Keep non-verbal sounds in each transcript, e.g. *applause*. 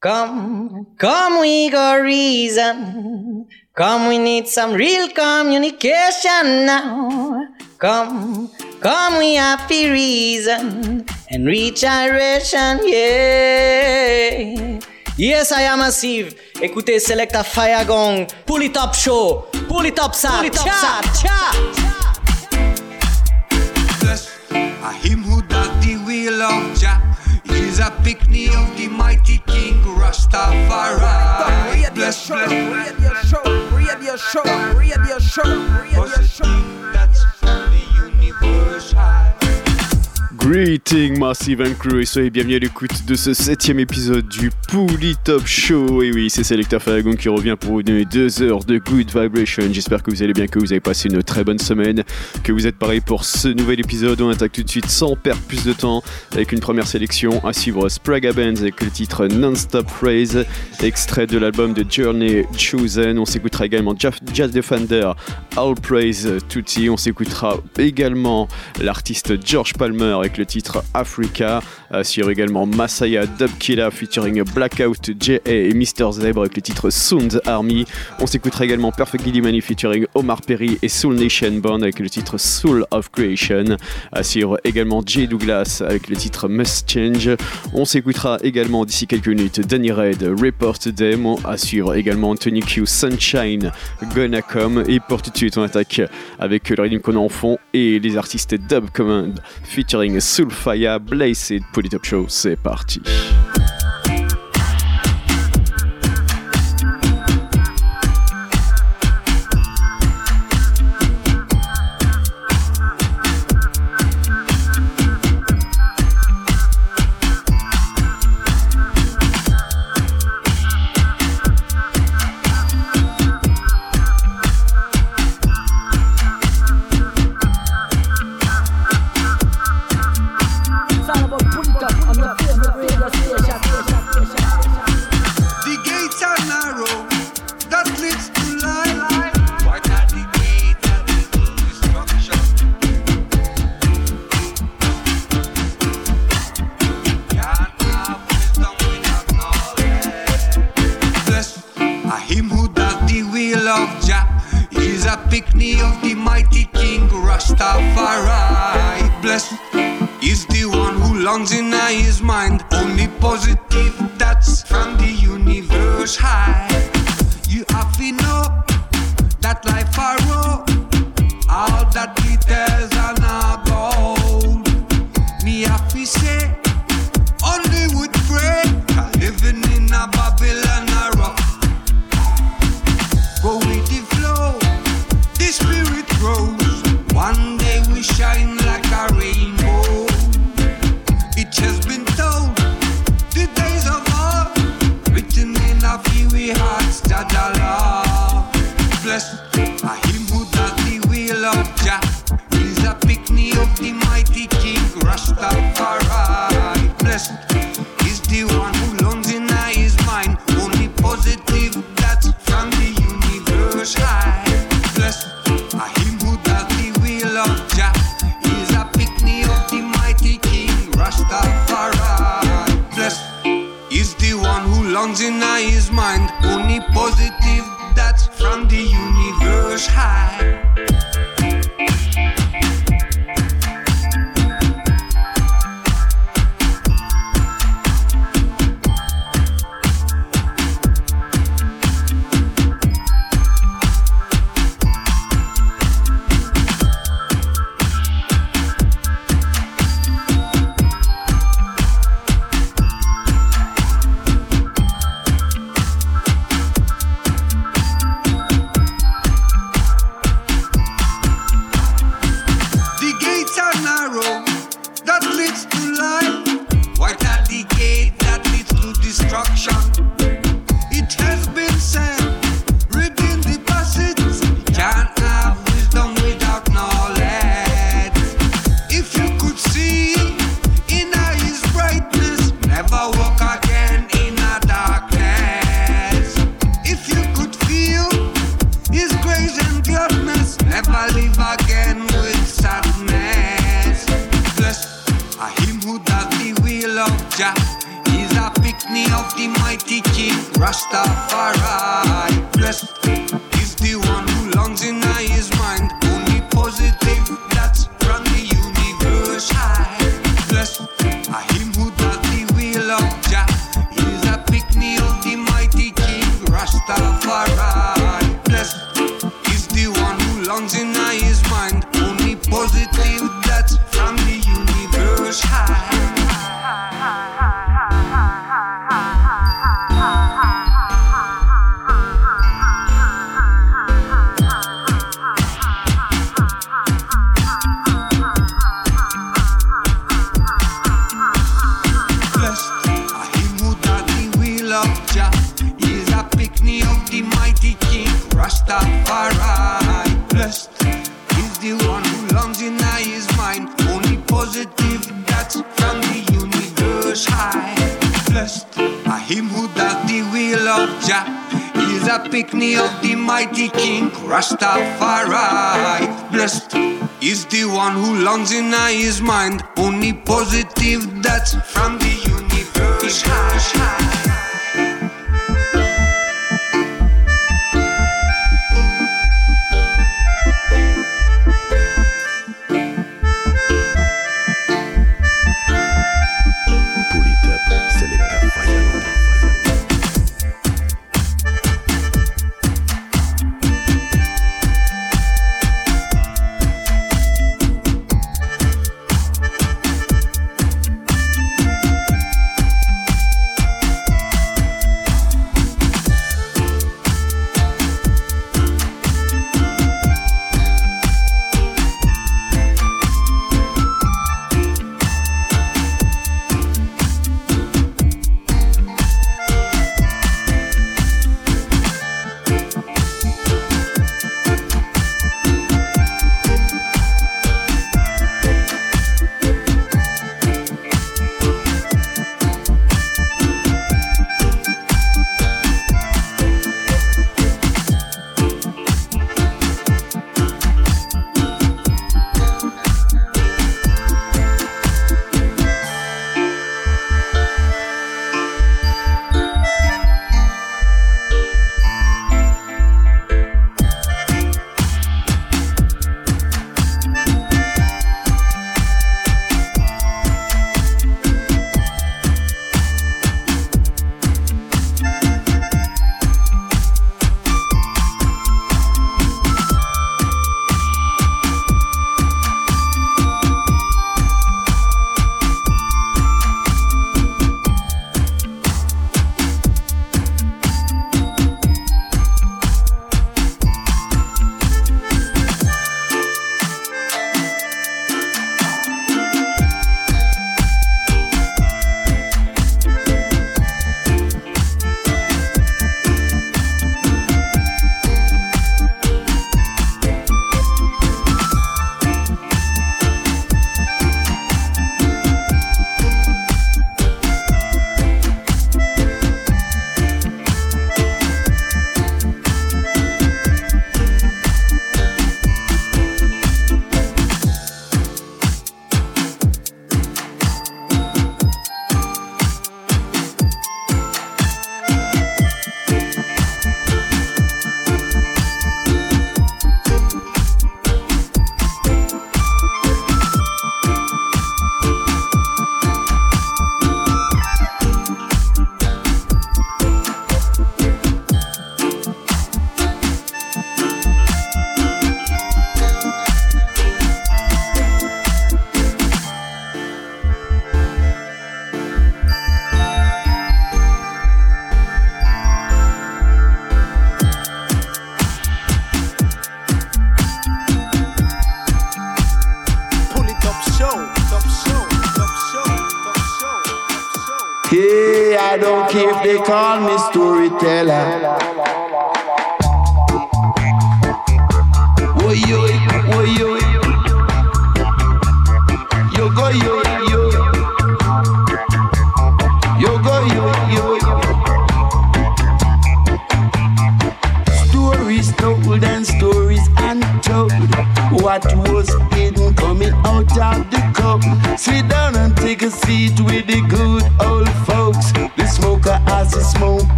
Come, come, we got reason. Come, we need some real communication now. Come, come, we happy reason and reach iration, yeah. Yes, I am massive. Écoutez Selecta Fire Gong Pull it up show, pour les top sa, cha, cha. A him who does the will of Jah is a picnic of the mighty King Rastafari. Bless, bless, Radio show, radio show, radio show, radio show. Greeting Massive and Crew et soyez bienvenus à l'écoute de ce septième épisode du Pouli Top Show. Et oui, c'est Selector Faragon qui revient pour vous donner deux heures de Good Vibration. J'espère que vous allez bien, que vous avez passé une très bonne semaine, que vous êtes pareil pour ce nouvel épisode. On attaque tout de suite sans perdre plus de temps avec une première sélection à suivre Spraga Bands avec le titre Non-Stop Phrase, extrait de l'album de Journey Chosen. On s'écoutera également Jazz Defender, All Praise Tutti. On s'écoutera également l'artiste George Palmer avec le titre Africa. À suivre également Masaya Dubkilla featuring Blackout J.A. et Mr. Zebra avec le titre Sound Army. On s'écoutera également Perfect Gilly Money featuring Omar Perry et Soul Nation Band avec le titre Soul of Creation. À suivre également Jay Douglas avec le titre Must Change. On s'écoutera également d'ici quelques minutes Danny Red, Report Them. Suivre également Tony Q, Sunshine, Gonna Come. Et pour tout de suite, on attaque avec le rythme qu'on a en fond et les artistes Dub Command featuring Soulfire, Blazed, Polytop Show. C'est parti. Longs in his mind. Only positive, that's from the universe high.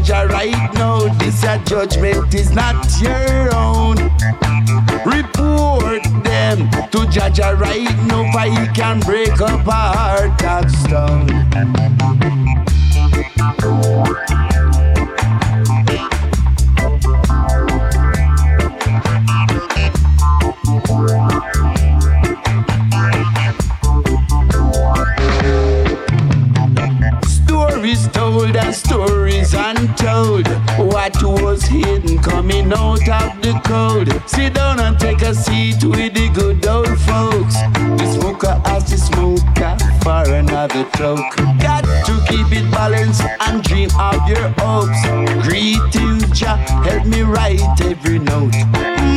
judge right now. This your judgment is not your own. Report them to judge her right now, for he can break up a heart of stone. cold. Sit down and take a seat with the good old folks. The smoker has the smoker for another joke. Got to keep it balanced and dream of your hopes. Greetings, Jah, help me write every note.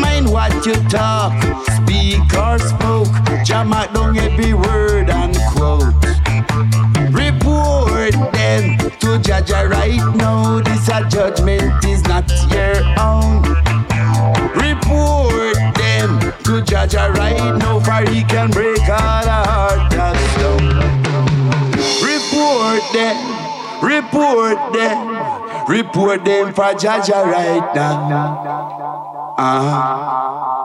Mind what you talk, speak or spoke. Jah mark down every word and quote. Report them to Jaja right now. This a judgment is not your own report them. to judge, a right now, for he can break all the heart that's down. Report them, report them, report them for judge a right now. Uh-huh.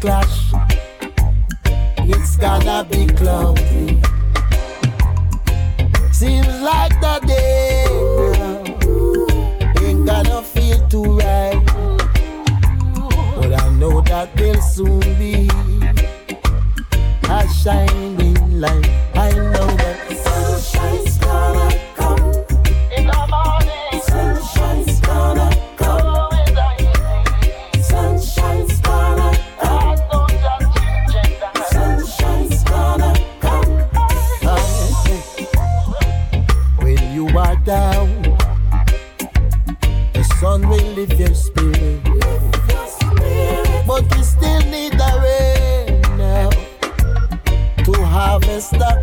clash. It's gonna be cloudy. Seems like the day now ain't gonna feel too right, but I know that there'll soon be a shining light. I know.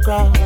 cry.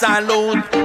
Salute,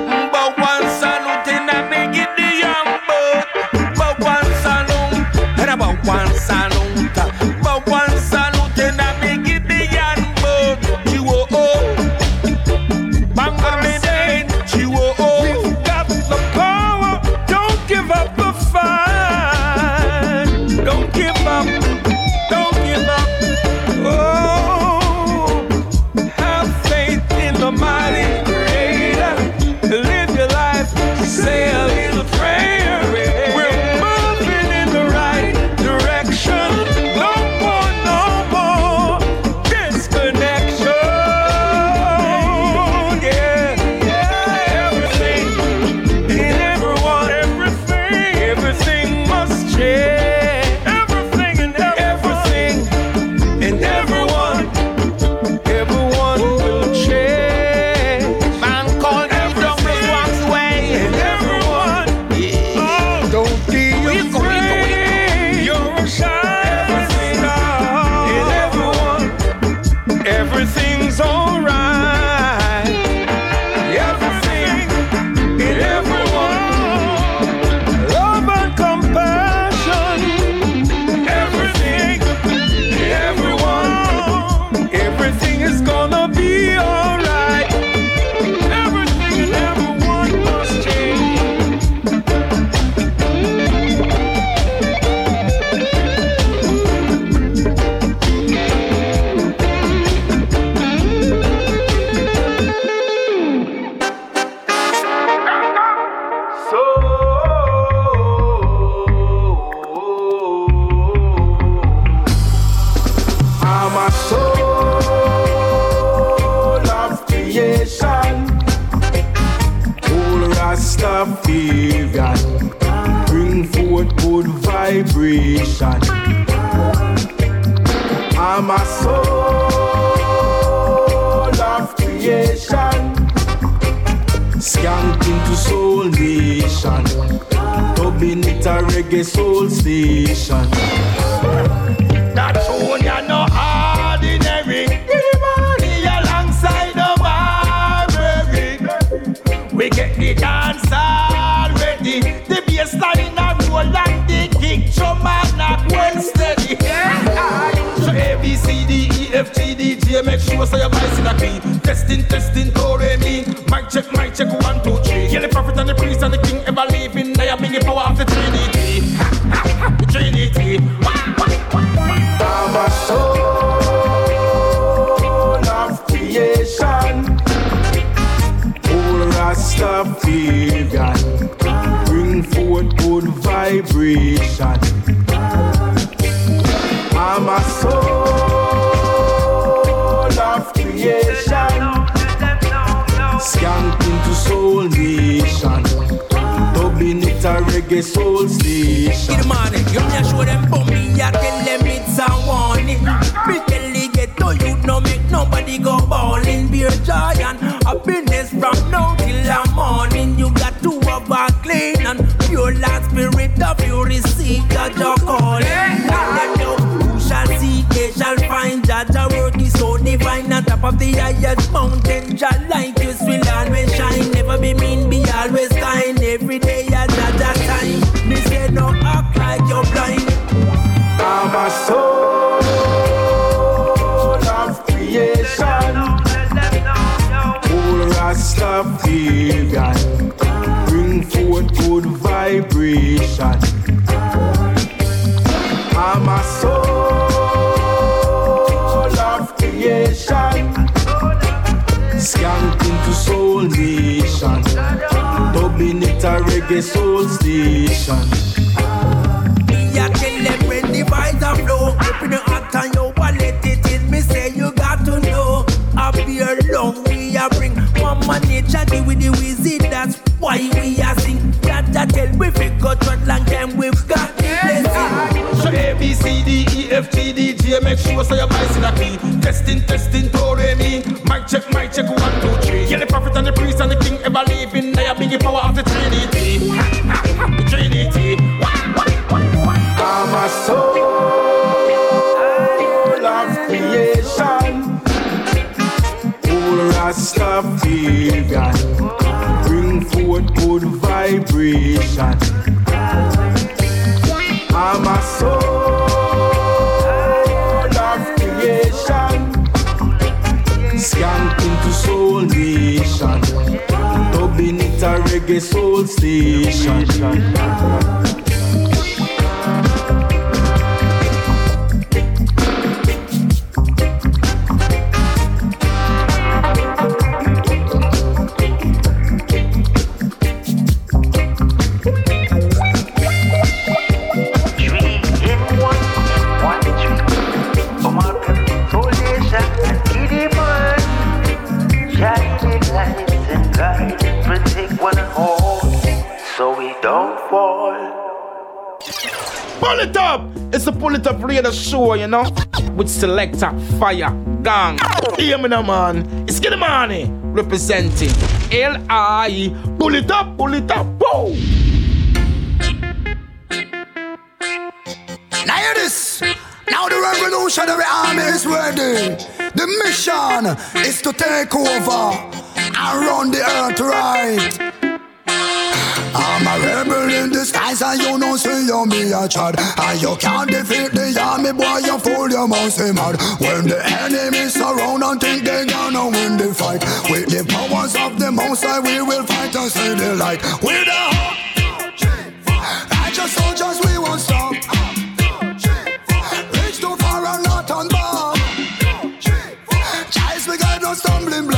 land spirit of you receive the joy calling. Tell them know who shall see, they shall find. Jaja work is so divine, on top of the highest mountain. Jah light you will always shine. Never be mean, be always kind. Every day a Jaja time. Me say no act like you're blind. I'm a soul of creation. All Rastafarian, vibration. I'm a soul of creation. Skank into soul nation. Dubbing it a reggae soul station. Yeah, tell them when the vibes are flow. Open your heart and your wallet it in. Me say you got to know. Up here long we a bring Mama nature deal with the wizard. That's why we a sing. That that tell we fi go through long time we've got the blessing. So A, B, C, D, E, F, G, D, J Make sure so your voice in a key Testing, testing, do, re, mi Mic check, mic check, one, two, three Yeah, the prophet and the priest and the king ever living They are big power of the Trinity The *laughs* Trinity I'm a soul of creation. All Rastafarian, bring forth good I'm a soul of creation. Into soul nation. A reggae soul station. It up! It's a pull it up radio show, you know? With selector, fire, gang. Hear me now, man. It's Giddimani representing L.I. Pull it up, pull it up, whoa! Now hear this. Now the revolutionary army is ready. The mission is to take over and run the earth right. I'm a rebel in disguise and you know see you me a chad. And you can't defeat the army boy you fool your mouth say mad. When the enemy surround and think they gonna win the fight. With the powers of the most high we will fight and see the light. With the hope Righteous soldiers we won't stop. Reach too far and not on back Child we got no stumbling block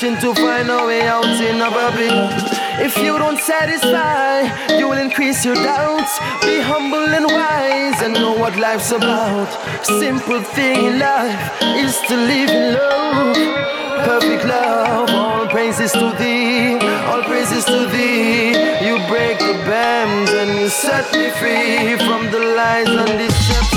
searching to find a way out in a bubble. If you don't satisfy, you will increase your doubts. Be humble and wise and know what life's about. Simple thing in life is to live in love. Perfect love, all praises to thee, all praises to thee. You break the bands and you set me free from the lies and deception.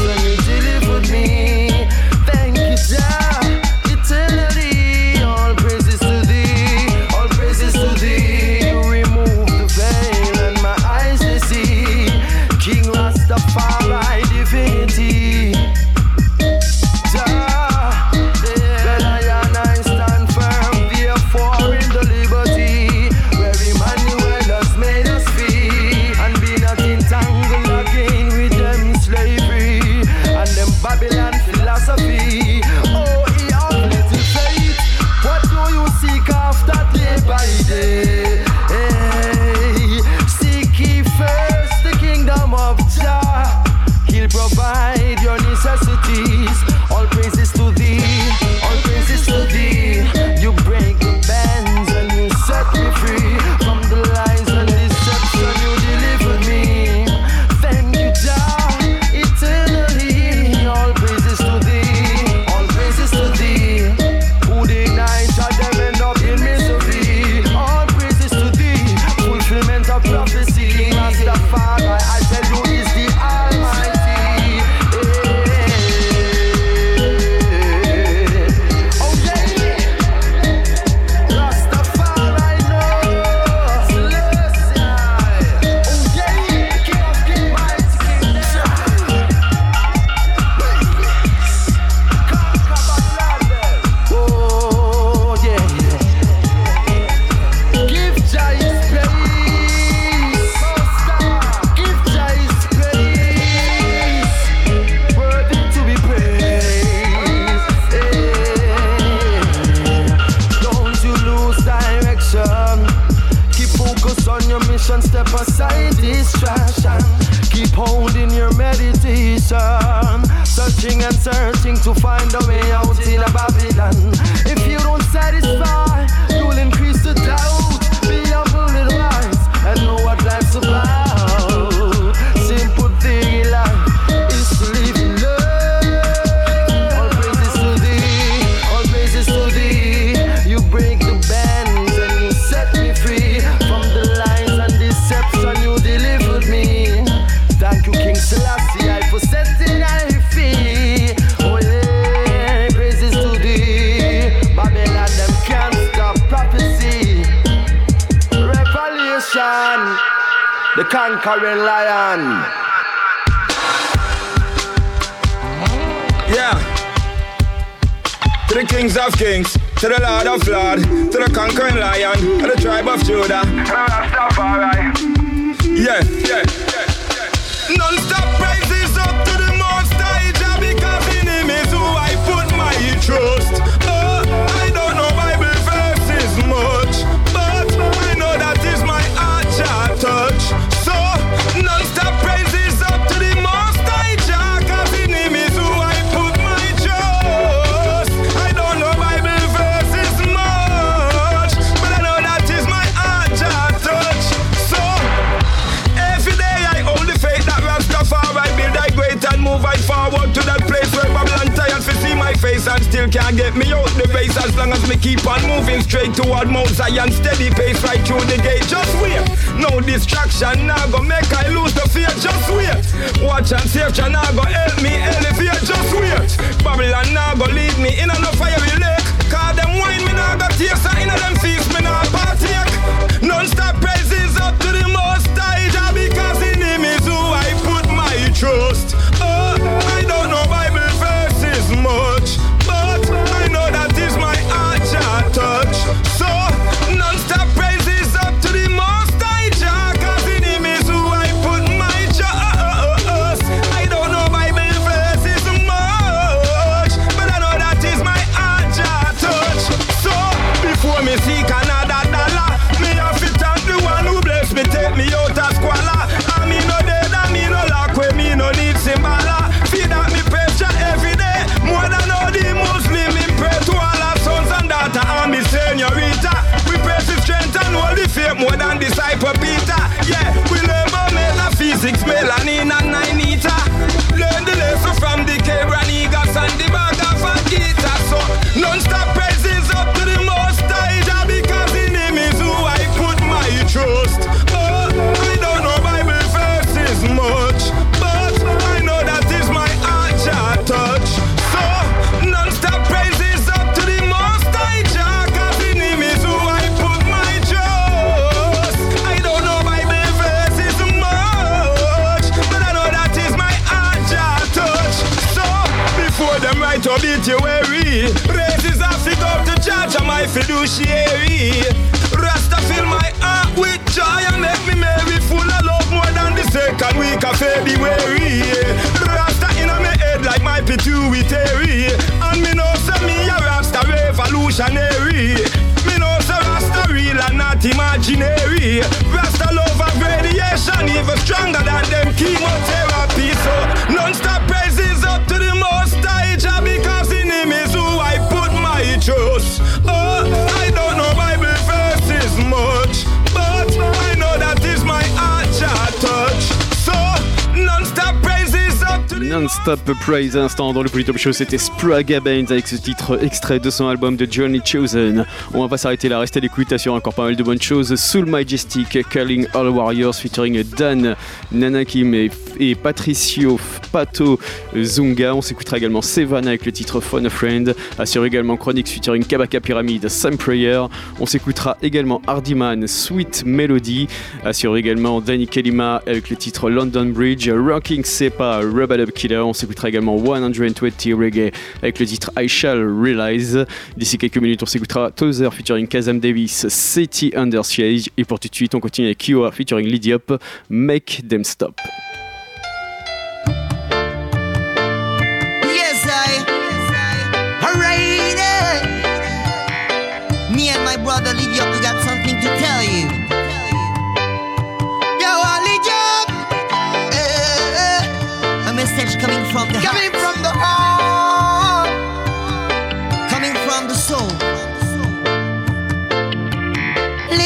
Obituary. Praises have to go to church, I'm my fiduciary. Rasta fill my heart with joy and make me merry. Full of love more than the second week of February. Rasta in my head like my pituitary. And me know say me a Rasta revolutionary. Me know say Rasta real and not imaginary. Rasta love of radiation even stronger than them chemotherapy. So non-stop my Non-stop praise à l'instant dans le Polytop Show, c'était Spraga Baines avec ce titre extrait de son album de Johnny Chosen. On va pas s'arrêter là, restez à l'écoute, assure encore pas mal de bonnes choses. Soul Majestic, Calling All Warriors featuring Dan Nanakim et, et Patricio Pato Zunga. On s'écoutera également Sevana avec le titre Phone a Friend. Assure également Chronix featuring Kabaka Pyramid, Sam Prayer. On s'écoutera également Hardyman, Sweet Melody. Assure également Danny Kelima avec le titre London Bridge, Rocking Sepa, Rubber On s'écoutera également 120 Reggae avec le titre I Shall Realize. D'ici quelques minutes, on s'écoutera Tozer featuring Kazam Davis, City Under Siege. Et pour tout de suite, on continue avec Kiowa featuring Lydiop, Make Them Stop.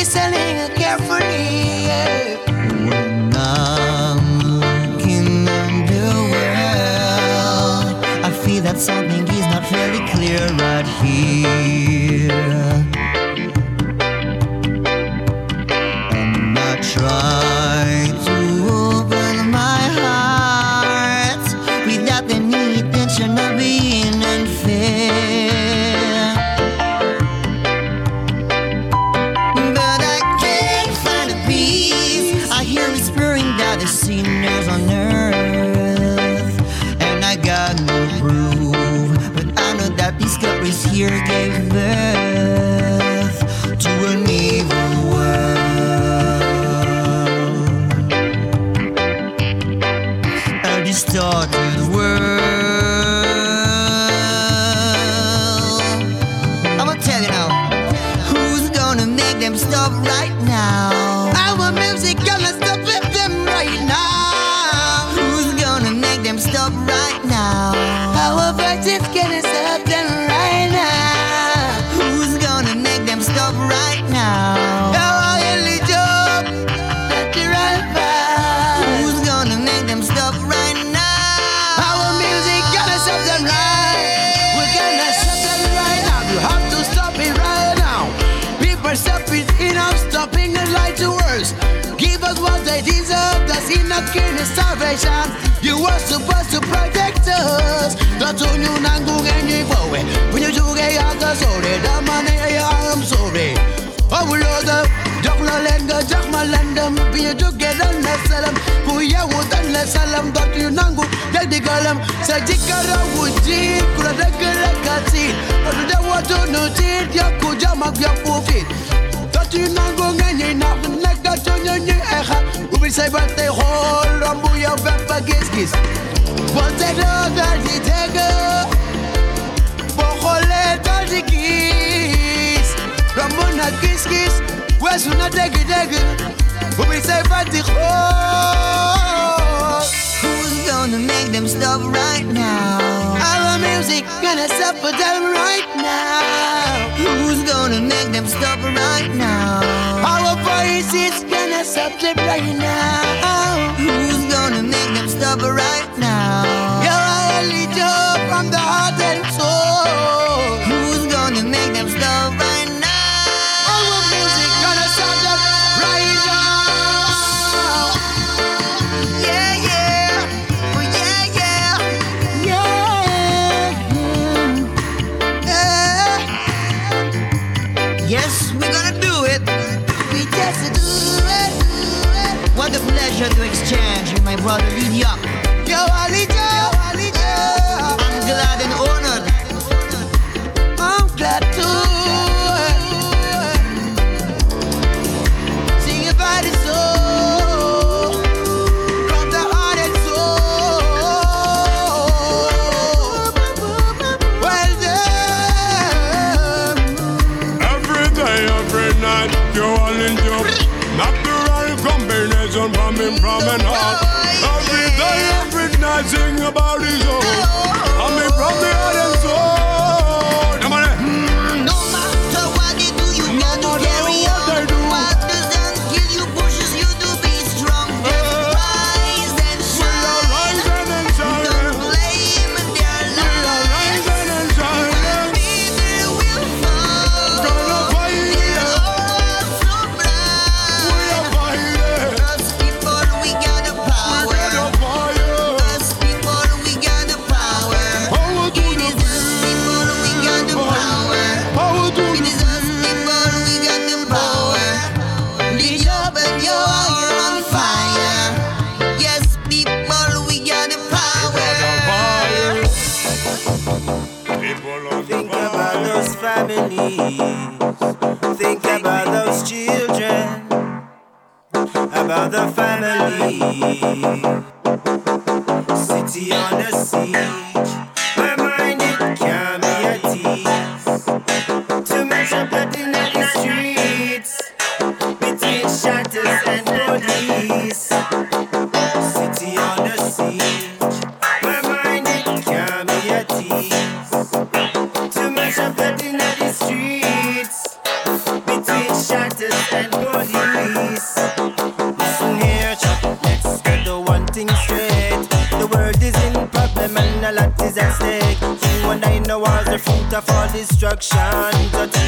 Listening carefully. When I'm looking I feel that something is not very clear right salam, got you nangu, get the galam. Sajikara would cheat, could have a kati. But the water no cheat, Yakujama, Yakufit. Got you nangu, and now the nega to your eha. But they hold on, Buya Vapa Giskis. But they know that he take her. Bojole tajikis Ramona kiss kiss Wesuna degi degi We say fati Who's gonna make them stop right now? Our music gonna suffer them right now Who's gonna make them stop right now? Our voices gonna them right now Who's gonna make them stop right now? You're only job from the heart and soul pleasure to exchange with my brother Lydia. All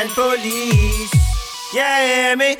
and police. Yeah, hear me?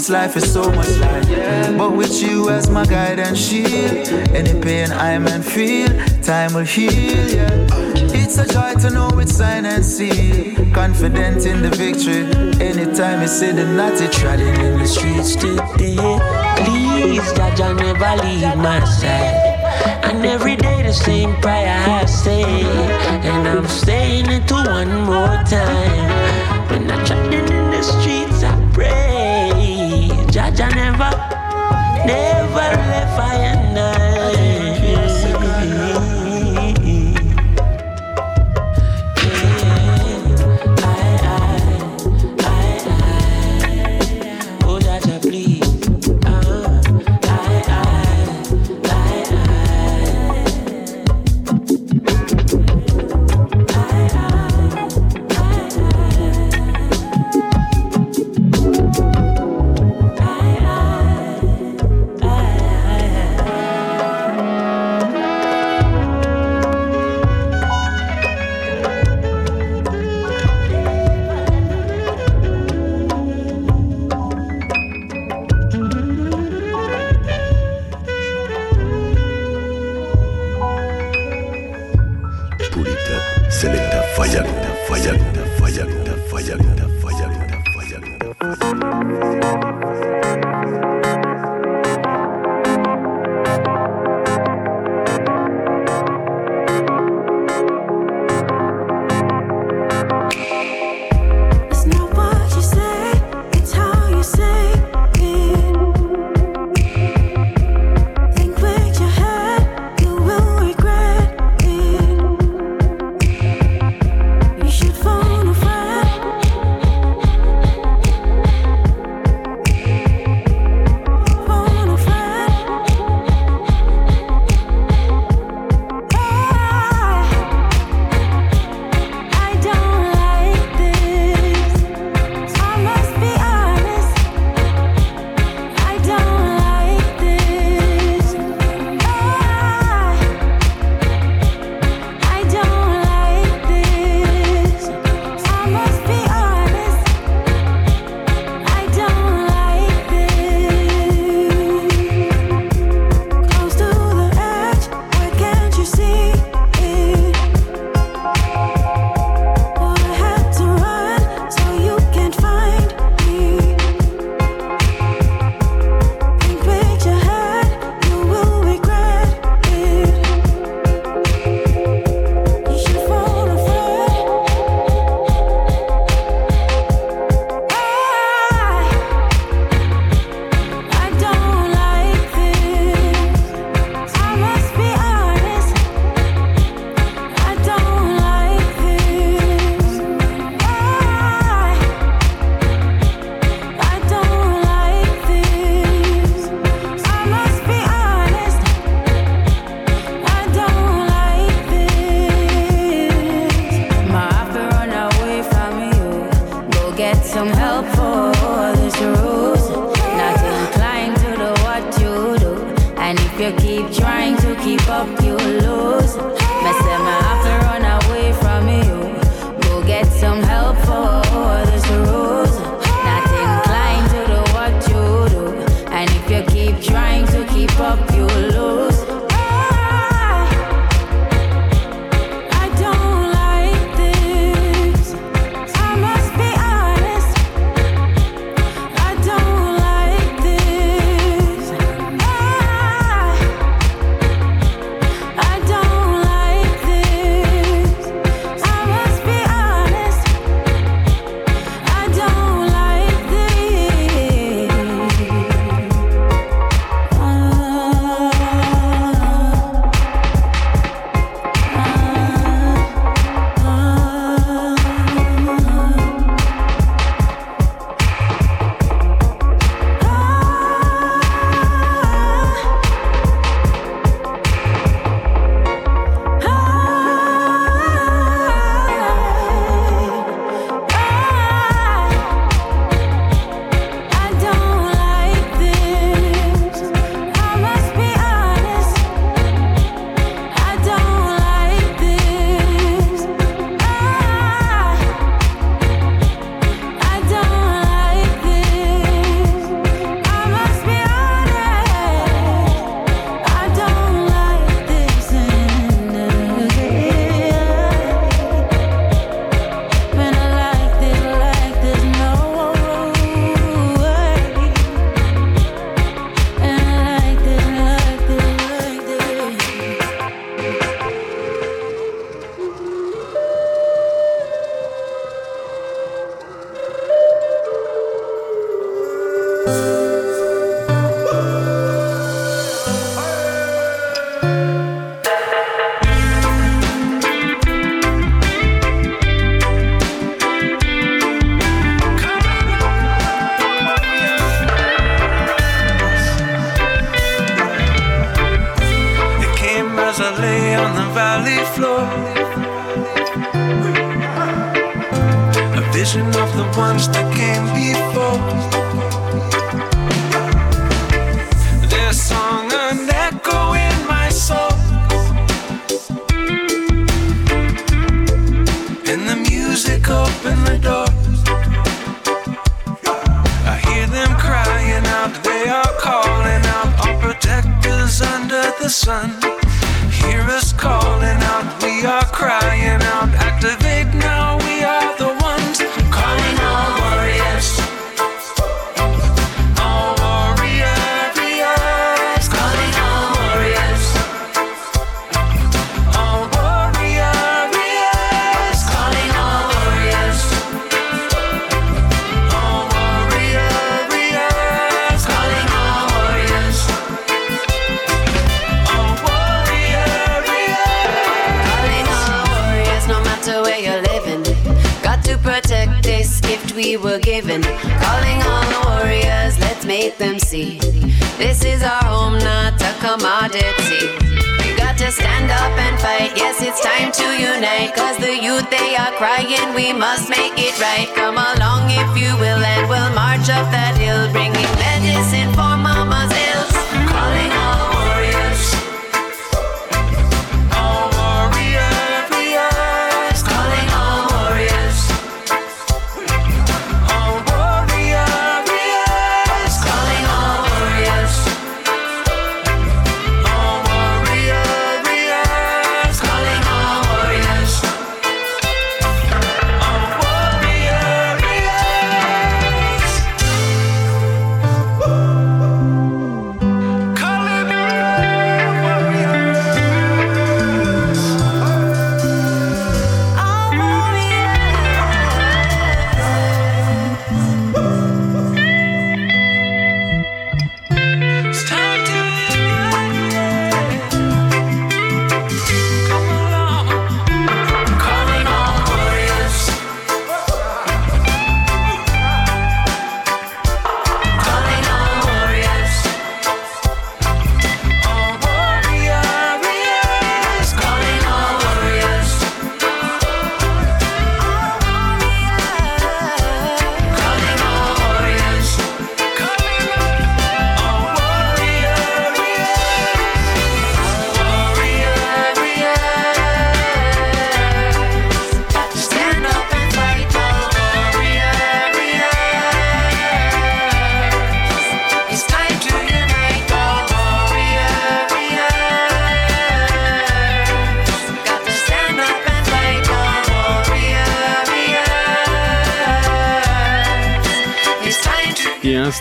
this life is so much light. But with you as my guide and shield, any pain I may feel, time will heal. Yeah. It's a joy to know it's sign and sealed. Confident in the victory. Anytime you see the naughty treading in the streets today, please, God, I never leave my side. And every day the same prayer I say, and I'm saying it to one more time. Never left I and I.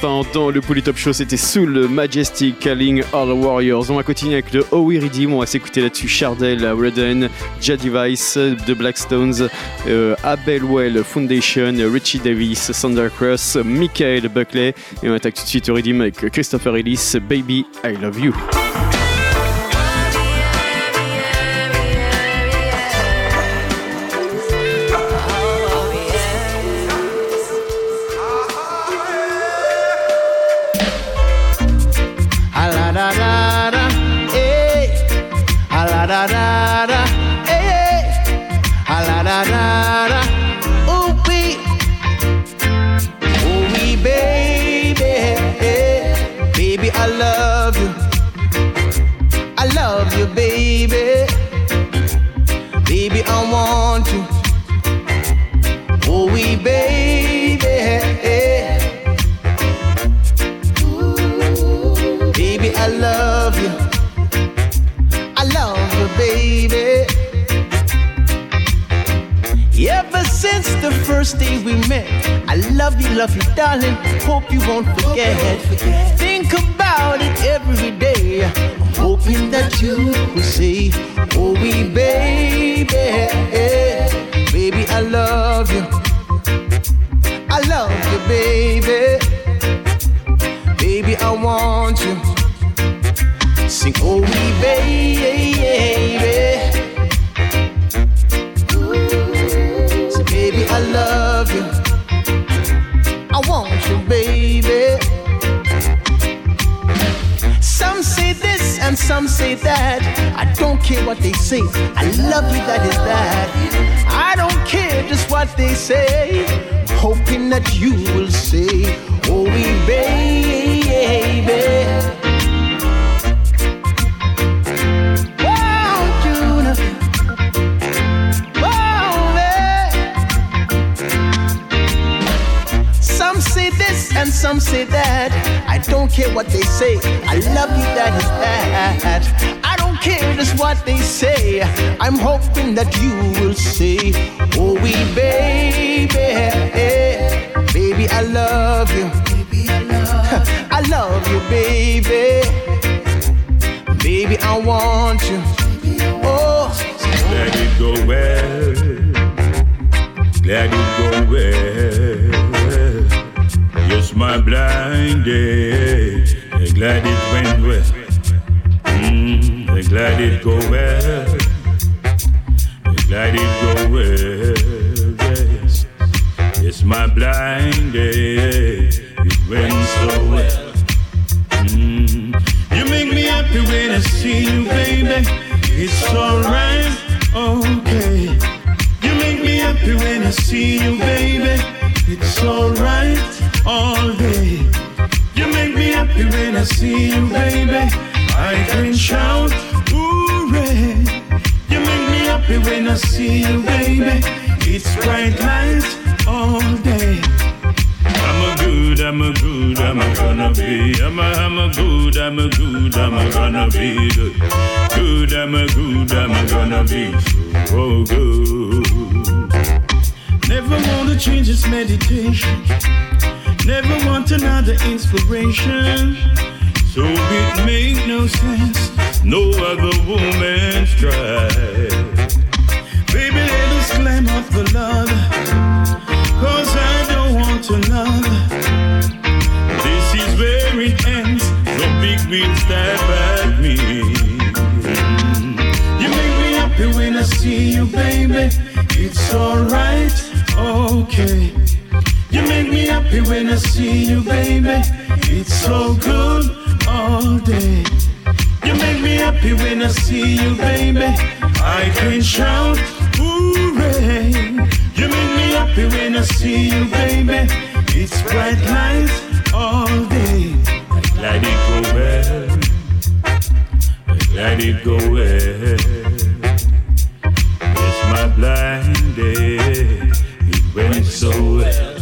dans le Polytop Show, c'était Soul Majestic Calling All Warriors. On va continuer avec le Oh on va s'écouter là-dessus Chardell, Redden, Jadivice, The Blackstones, euh, Abelwell Foundation, Richie Davis, Sandra Cross, Michael Buckley. Et on attaque tout de suite au avec Christopher Ellis, Baby I Love You. Day. Glad it went well. Mm, glad it go well. Glad it go well. Yes, yes, my blind day. It went so well. Mm, you make me happy when I see you, baby. It's alright, okay. You make me happy when I see you, baby. It's alright all day. Me when I see you, baby. I can shout, hooray. You make me happy when I see you, baby. It's bright light all day. I'm a good, I'm a good, I'm a gonna be. I'm a, I'm a good, I'm a good, I'm a gonna be good. Good, I'm a good, I'm a gonna be so good. Never want to change this meditation. Never want another inspiration. So it made no sense. No other woman's try. Baby, let us climb up the ladder. Cause I don't want another. This is where it ends. No big wheel stab at me. You make me happy when I see you, baby. It's alright, okay. Make me happy when I see you, baby. It's so good all day. You make me happy when I see you, baby. I can shout, hooray. You make me happy when I see you, baby. It's bright light all day. Let it go well. Let it go well. It's my blind day. It went so well.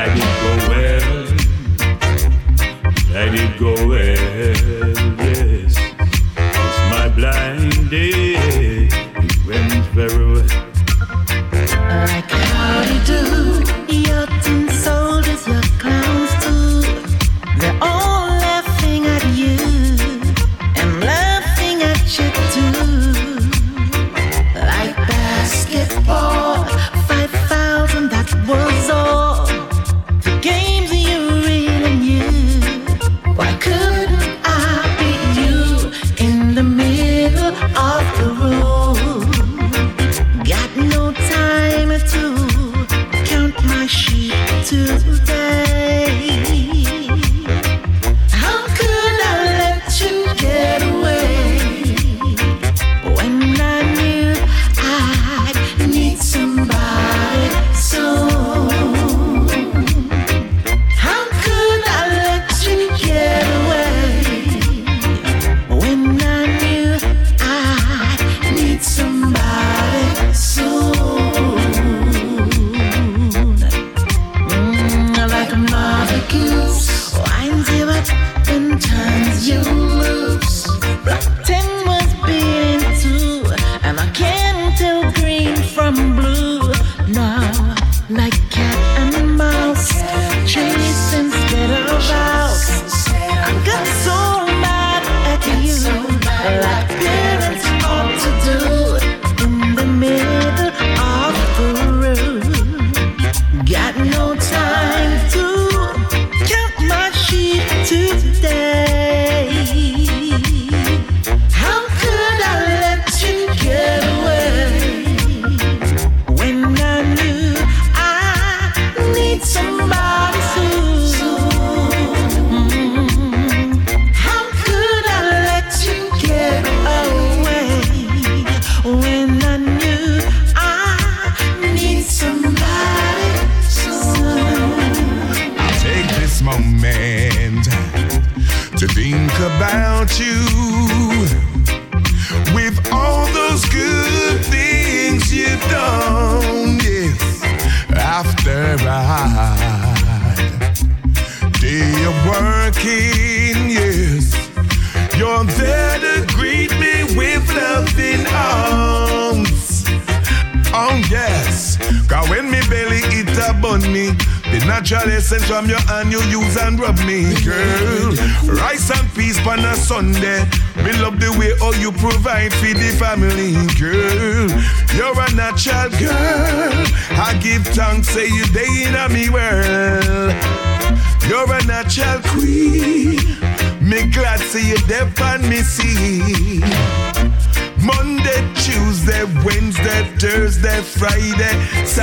Let it go well. Let it go well. Yes. It's my blind day. It went very well. Like how you do,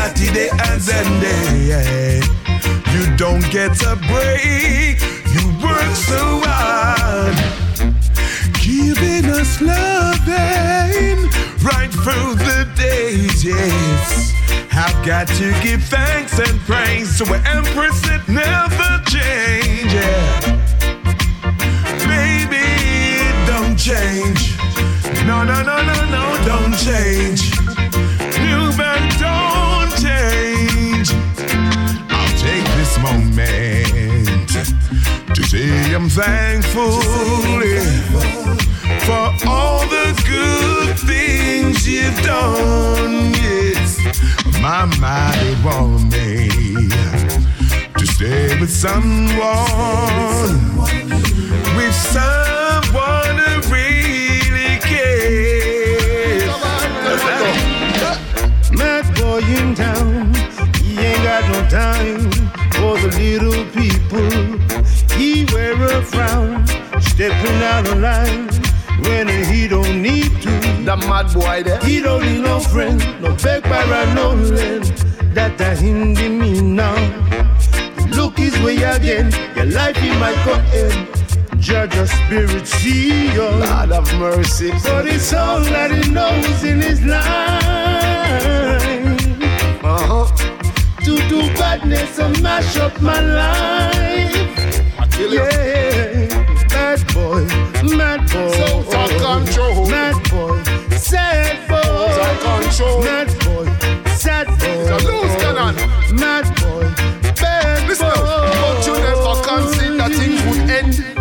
Saturday, and Sunday. You don't get a break. You work so hard, giving us loving right through the days. Yes, I've got to give thanks and praise to an empress thankful for all the good things you've done. Yes, my mighty want me to stay with someone, with someone who really cares. Mad boy in town, he ain't got no time for the little people. Line when he don't need to. That mad boy there. He don't need no friend, no beg para no land. That a hinder me now. Look his way again, your life he might go end. Judge your spirit, see you. Lord of mercy. But it's all that he knows in his life. Uh-huh. To do badness and mash up my life. Yeah, boy, mad boy. So for control. Mad boy, sad boy. So control. Mad boy, sad boy. Loose cannon. Mad boy, bad Listen, boy. but you never consider things would end.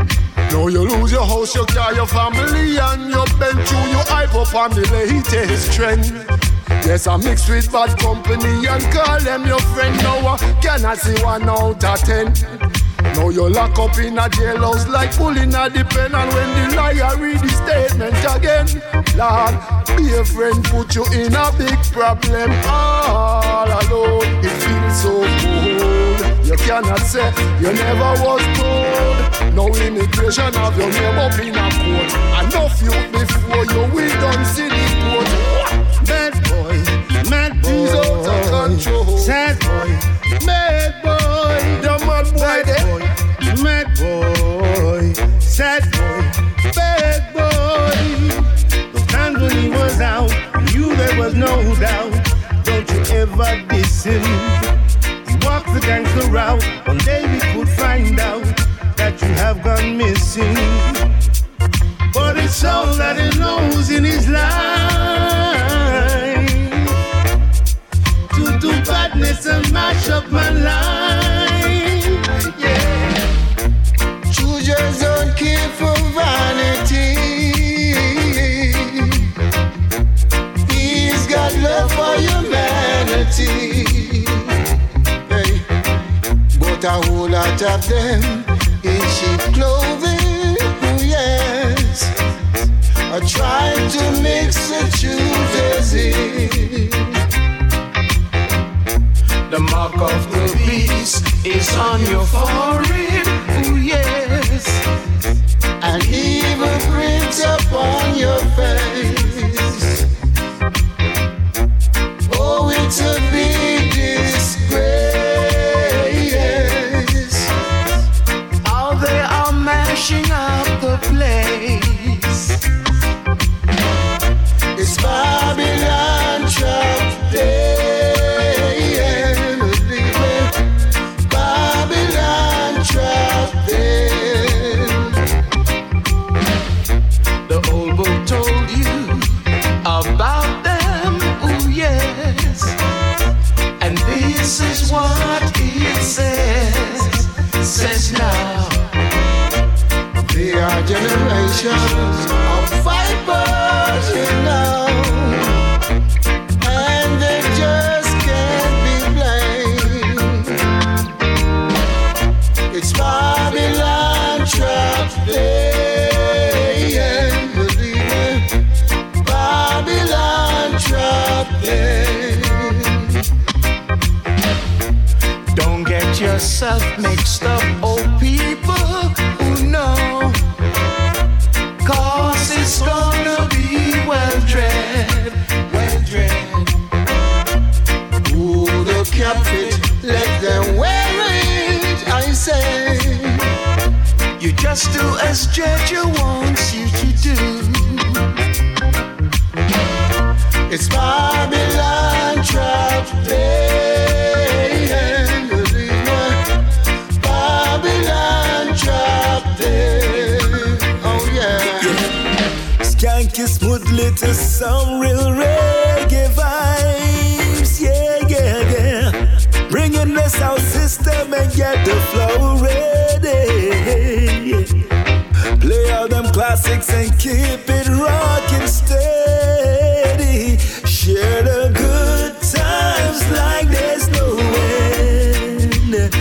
Now you lose your house, your car, your family, and your bent through your hype up on the latest trend. Yes, I mixed with bad company and call them your friend. Now I cannot see one out of ten. Now you lock up in a jailhouse like pulling a the pen And when the liar read the statement again Lord, be a friend put you in a big problem All alone, it feels so cold You cannot say you never was told No immigration of your name up in a court. Enough you before you we done see the court. Mad boy, mad boy. He's out of control. Sad boy, mad boy. Boy. Sad boy, bad boy. Those times when he was out, you there was no doubt. Don't you ever diss him. He walks the gangster route. One day we could find out that you have gone missing. But it's all that he knows in his life to do badness and mash up my life. Love for humanity. Hey. But a whole lot of them in cheap clothing, oh yes, are trying to mix the truth in. The mark of the beast is on your forehead. Oh yes. and evil prints upon It's say. You just do as Judge wants you to do. It's Babylon trap me, Babylon trap day. Oh yeah. Skanky smoothly to some real reggae classics and keep it rocking steady. Share the good times like there's no end.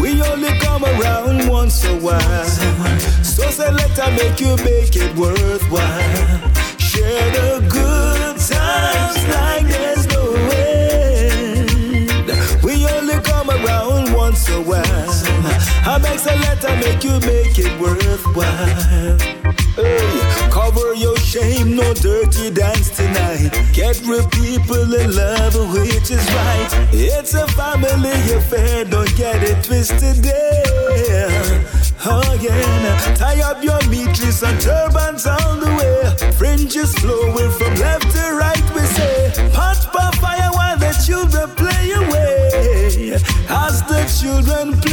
We only come around once a while. So selector make you make it worthwhile. Share the good times like there's no end. We only come around once a while. I make selector make you make it worthwhile. No dirty dance tonight. Get real people in love, which is right. It's a family affair, don't get it twisted there. Oh, Again, tie up your meatless and turbans on the way. Fringes flowing from left to right, we say. Pot by fire while the children play away. As the children play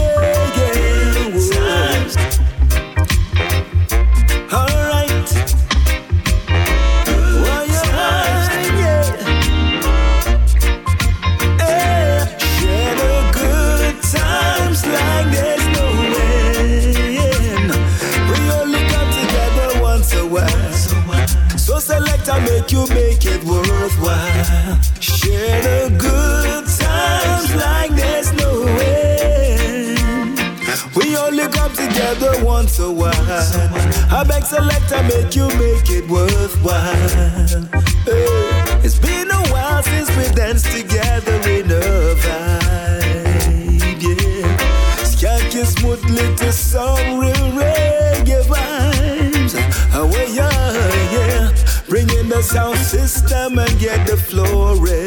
selector make you make it worthwhile. Hey, it's been a while since we danced together in a vibe. Yeah, skanking smoothly to some real reggae vibes. Away, oh, yeah, yeah. Bring in the sound system and get the floor ready.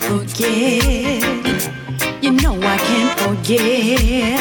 forget. You know I can't forget.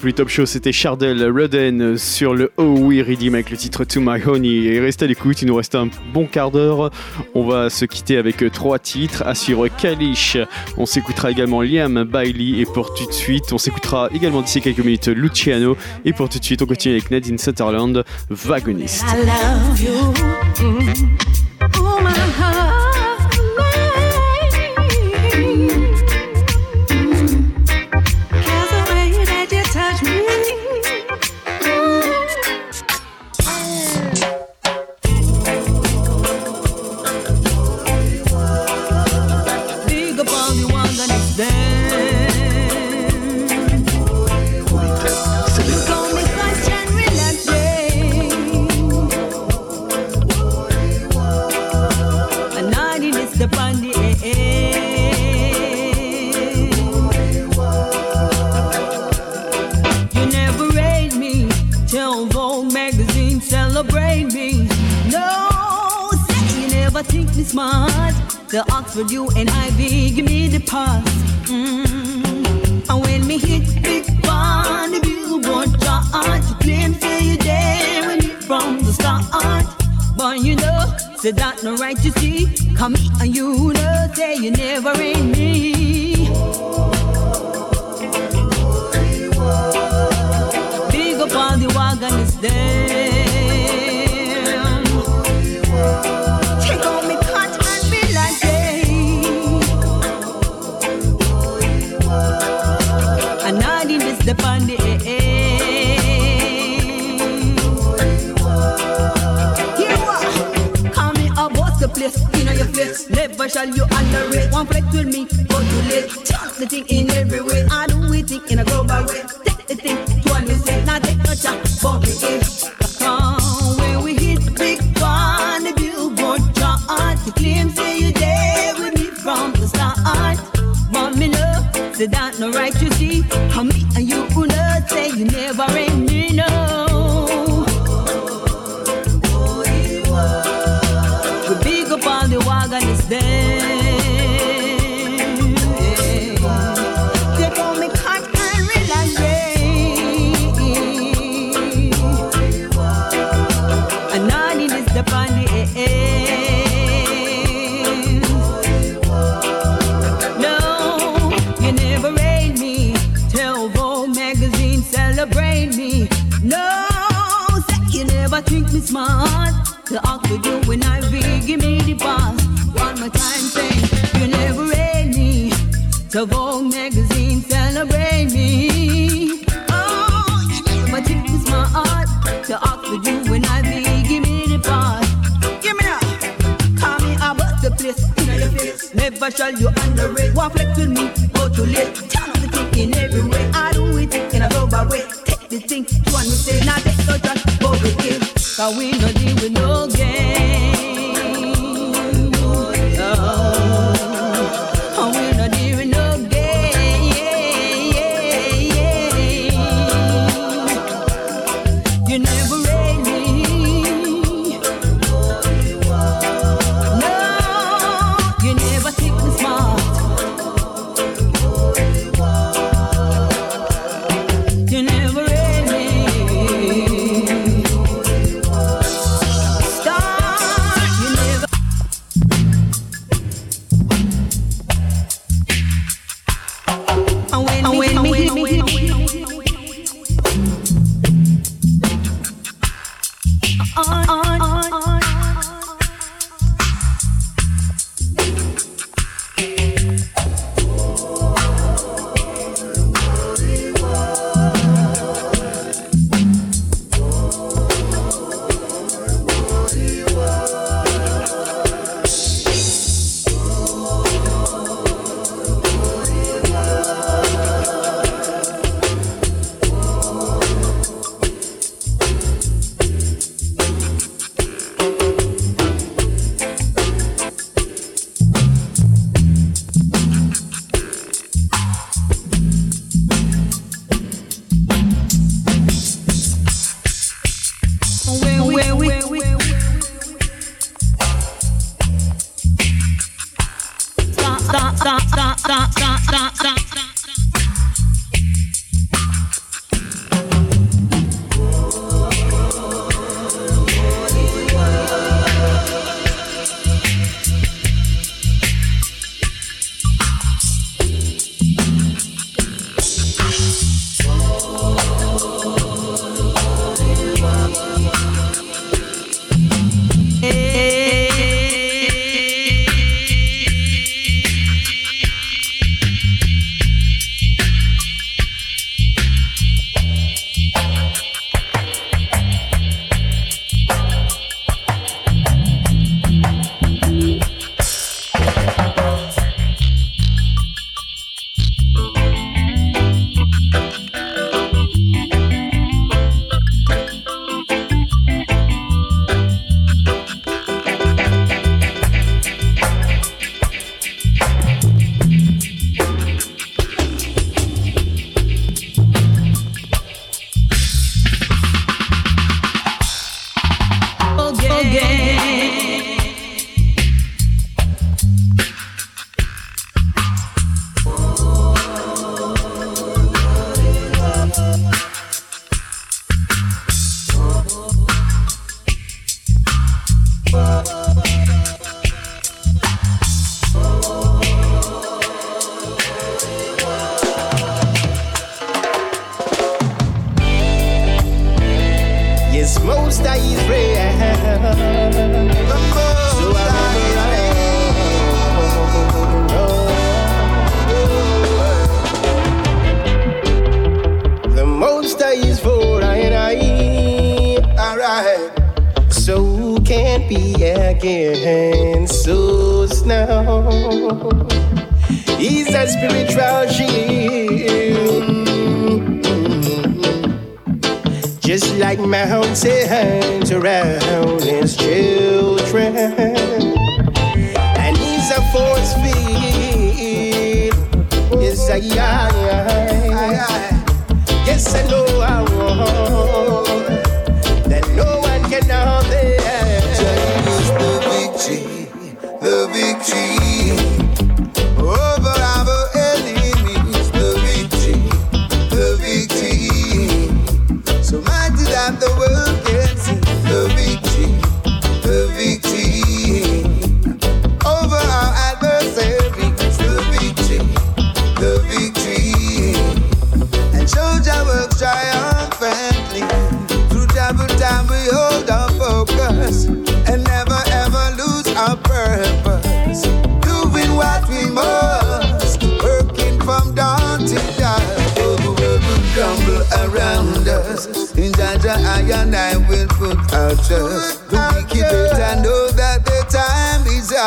plus top show, c'était Chardel Rudden sur le Oh We Redeem avec le titre To My Honey. Et restez à l'écoute, il nous reste un bon quart d'heure. On va se quitter avec trois titres. À suivre Kalish, on s'écoutera également Liam Bailey. Et pour tout de suite, on s'écoutera également d'ici quelques minutes Luciano. Et pour tout de suite, on continue avec Nadine Sutherland, Vagoniste.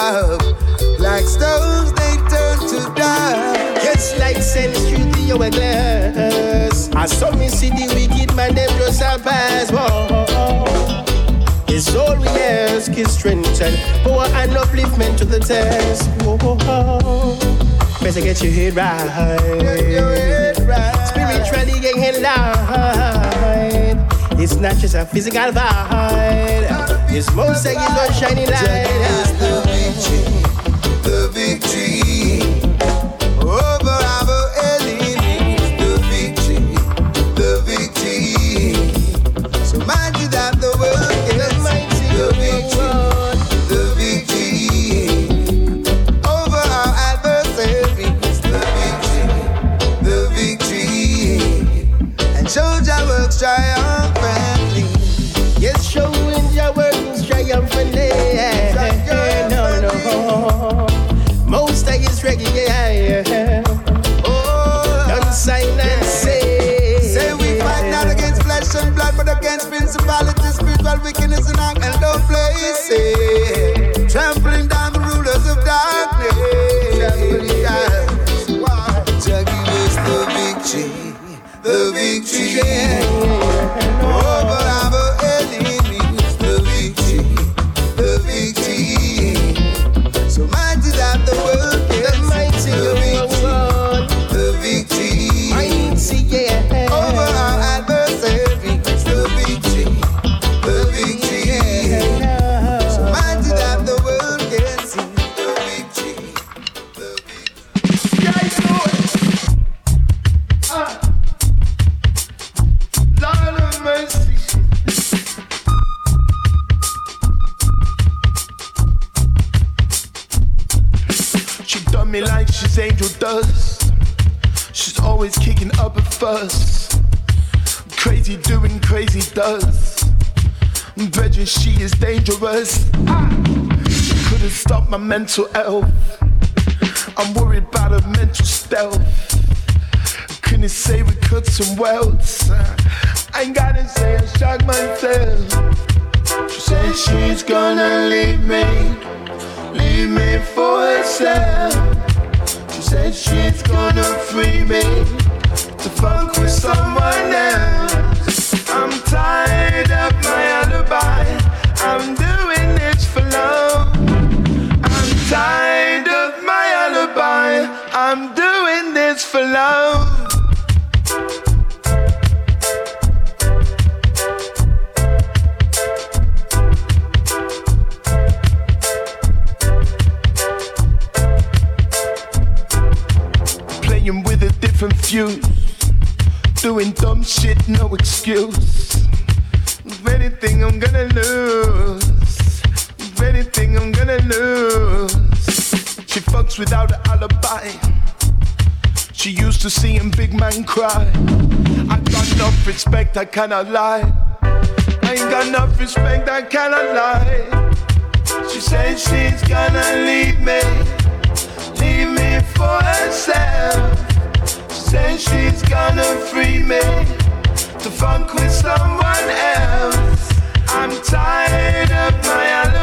Like stones, they turn to dust. Just like sand through the hourglass. I saw me see the wicked man, them just a pass. It's all we ask is strength and power and upliftment to the test. Whoa. Better get your head right. Get your head right. Spiritually get in line. It's not just a physical vibe. It's more secular shining light. mental health. I'm worried about her mental stealth. cry. I got enough respect, I cannot lie. I ain't got enough respect, I cannot lie. She said she's gonna leave me, leave me for herself. She said she's gonna free me to funk with someone else. I'm tired of my alone.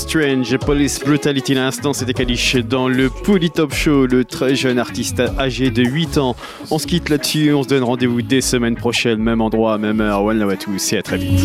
Strange, Police Brutality. L'instant, c'était Kalish dans le Polytop Show, le très jeune artiste âgé de 8 ans. On se quitte là-dessus, on se donne rendez-vous dès semaine prochaine, même endroit, même heure. One love à tous et à très vite.